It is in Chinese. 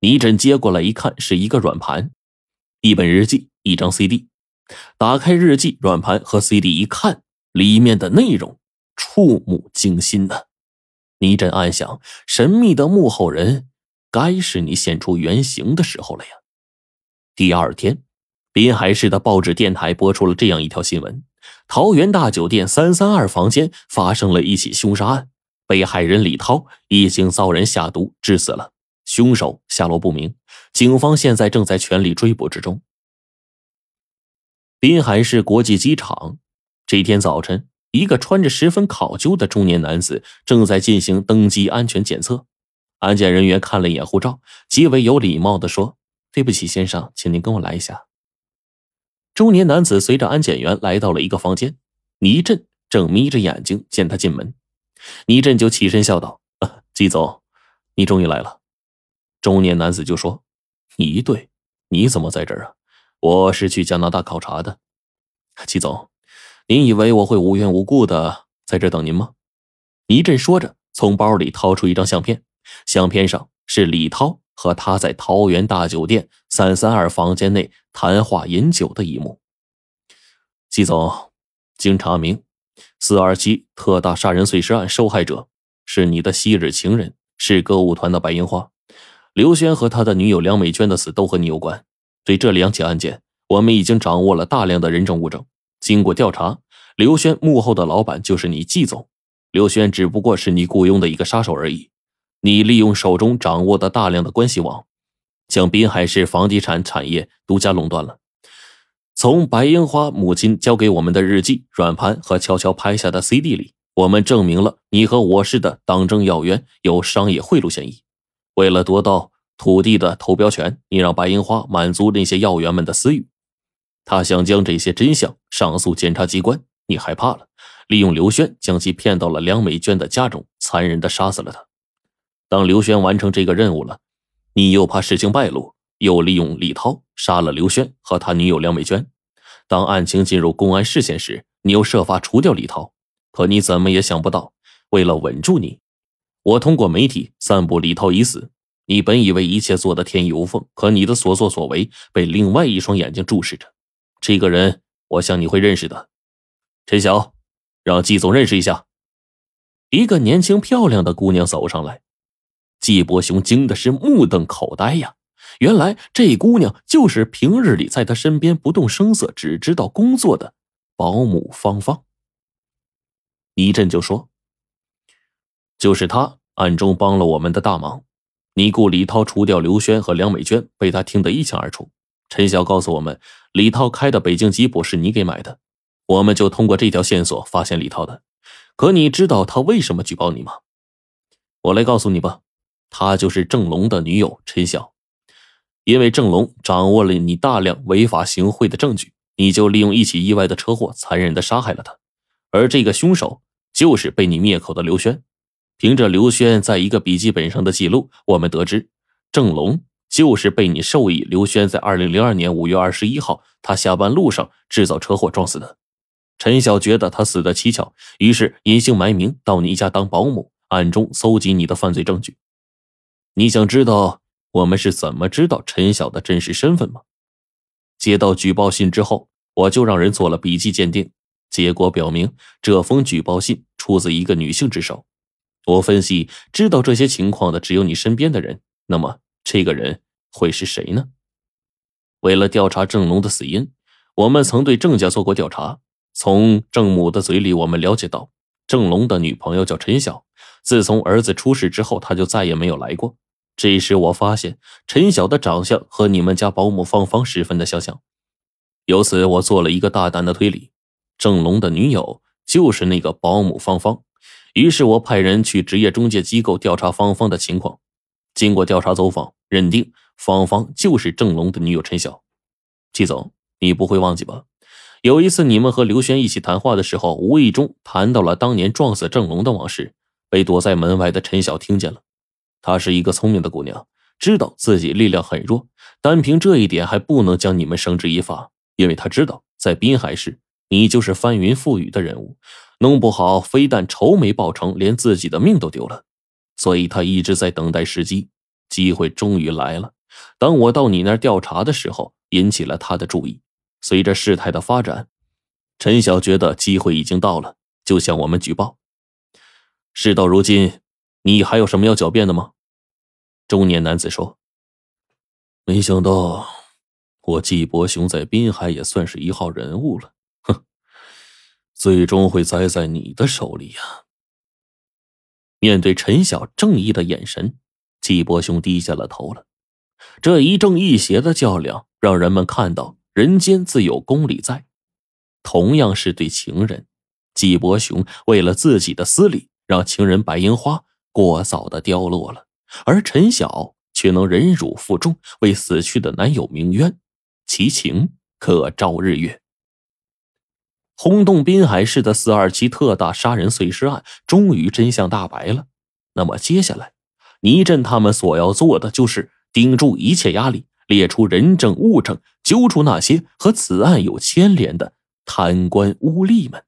倪震接过来一看，是一个软盘，一本日记，一张 CD。打开日记、软盘和 CD 一看，里面的内容触目惊心的。倪震暗想：神秘的幕后人，该是你现出原形的时候了呀。第二天，滨海市的报纸、电台播出了这样一条新闻：桃园大酒店三三二房间发生了一起凶杀案，被害人李涛已经遭人下毒致死了，凶手下落不明，警方现在正在全力追捕之中。滨海市国际机场，这天早晨。一个穿着十分考究的中年男子正在进行登机安全检测，安检人员看了一眼护照，极为有礼貌的说：“对不起，先生，请您跟我来一下。”中年男子随着安检员来到了一个房间，倪震正眯着眼睛见他进门，倪震就起身笑道：“啊，季总，你终于来了。”中年男子就说：“倪队，你怎么在这儿啊？我是去加拿大考察的，季总。”您以为我会无缘无故的在这等您吗？倪震说着，从包里掏出一张相片，相片上是李涛和他在桃园大酒店三三二房间内谈话饮酒的一幕。季总，经查明，四二七特大杀人碎尸案受害者是你的昔日情人，是歌舞团的白樱花。刘轩和他的女友梁美娟的死都和你有关。对这两起案件，我们已经掌握了大量的人证物证。经过调查，刘轩幕后的老板就是你季总，刘轩只不过是你雇佣的一个杀手而已。你利用手中掌握的大量的关系网，将滨海市房地产产业独家垄断了。从白樱花母亲交给我们的日记、软盘和悄悄拍下的 CD 里，我们证明了你和我市的党政要员有商业贿赂嫌疑。为了夺到土地的投标权，你让白樱花满足那些要员们的私欲。他想将这些真相上诉检察机关，你害怕了，利用刘轩将其骗到了梁美娟的家中，残忍的杀死了他。当刘轩完成这个任务了，你又怕事情败露，又利用李涛杀了刘轩和他女友梁美娟。当案情进入公安视线时，你又设法除掉李涛。可你怎么也想不到，为了稳住你，我通过媒体散布李涛已死。你本以为一切做得天衣无缝，可你的所作所为被另外一双眼睛注视着。这个人，我想你会认识的，陈晓，让季总认识一下。一个年轻漂亮的姑娘走上来，季伯雄惊的是目瞪口呆呀！原来这姑娘就是平日里在他身边不动声色、只知道工作的保姆芳芳。倪震就说：“就是他暗中帮了我们的大忙，你雇李涛除掉刘轩和梁美娟，被他听得一清二楚。”陈晓告诉我们，李涛开的北京吉普是你给买的，我们就通过这条线索发现李涛的。可你知道他为什么举报你吗？我来告诉你吧，他就是郑龙的女友陈晓。因为郑龙掌握了你大量违法行贿的证据，你就利用一起意外的车祸残忍的杀害了他。而这个凶手就是被你灭口的刘轩。凭着刘轩在一个笔记本上的记录，我们得知郑龙。就是被你授意刘轩在二零零二年五月二十一号，他下班路上制造车祸撞死的。陈晓觉得他死的蹊跷，于是隐姓埋名到你家当保姆，暗中搜集你的犯罪证据。你想知道我们是怎么知道陈晓的真实身份吗？接到举报信之后，我就让人做了笔迹鉴定，结果表明这封举报信出自一个女性之手。我分析，知道这些情况的只有你身边的人，那么。这个人会是谁呢？为了调查郑龙的死因，我们曾对郑家做过调查。从郑母的嘴里，我们了解到，郑龙的女朋友叫陈晓。自从儿子出事之后，他就再也没有来过。这时，我发现陈晓的长相和你们家保姆芳芳十分的相像。由此，我做了一个大胆的推理：郑龙的女友就是那个保姆芳芳。于是我派人去职业中介机构调查芳芳的情况。经过调查走访。认定芳芳就是郑龙的女友陈晓，季总，你不会忘记吧？有一次你们和刘轩一起谈话的时候，无意中谈到了当年撞死郑龙的往事，被躲在门外的陈晓听见了。她是一个聪明的姑娘，知道自己力量很弱，单凭这一点还不能将你们绳之以法，因为她知道在滨海市，你就是翻云覆雨的人物，弄不好非但仇没报成，连自己的命都丢了。所以他一直在等待时机。机会终于来了。当我到你那儿调查的时候，引起了他的注意。随着事态的发展，陈晓觉得机会已经到了，就向我们举报。事到如今，你还有什么要狡辩的吗？中年男子说：“没想到，我季伯雄在滨海也算是一号人物了。最终会栽在你的手里呀。”面对陈晓正义的眼神，季伯雄低下了头了。这一正一邪的较量，让人们看到人间自有公理在。同样是对情人，季伯雄为了自己的私利，让情人白樱花过早的凋落了；而陈晓却能忍辱负重，为死去的男友鸣冤，其情可昭日月。轰动滨海市的四二七特大杀人碎尸案，终于真相大白了。那么接下来，倪震他们所要做的就是。顶住一切压力，列出人证物证，揪出那些和此案有牵连的贪官污吏们。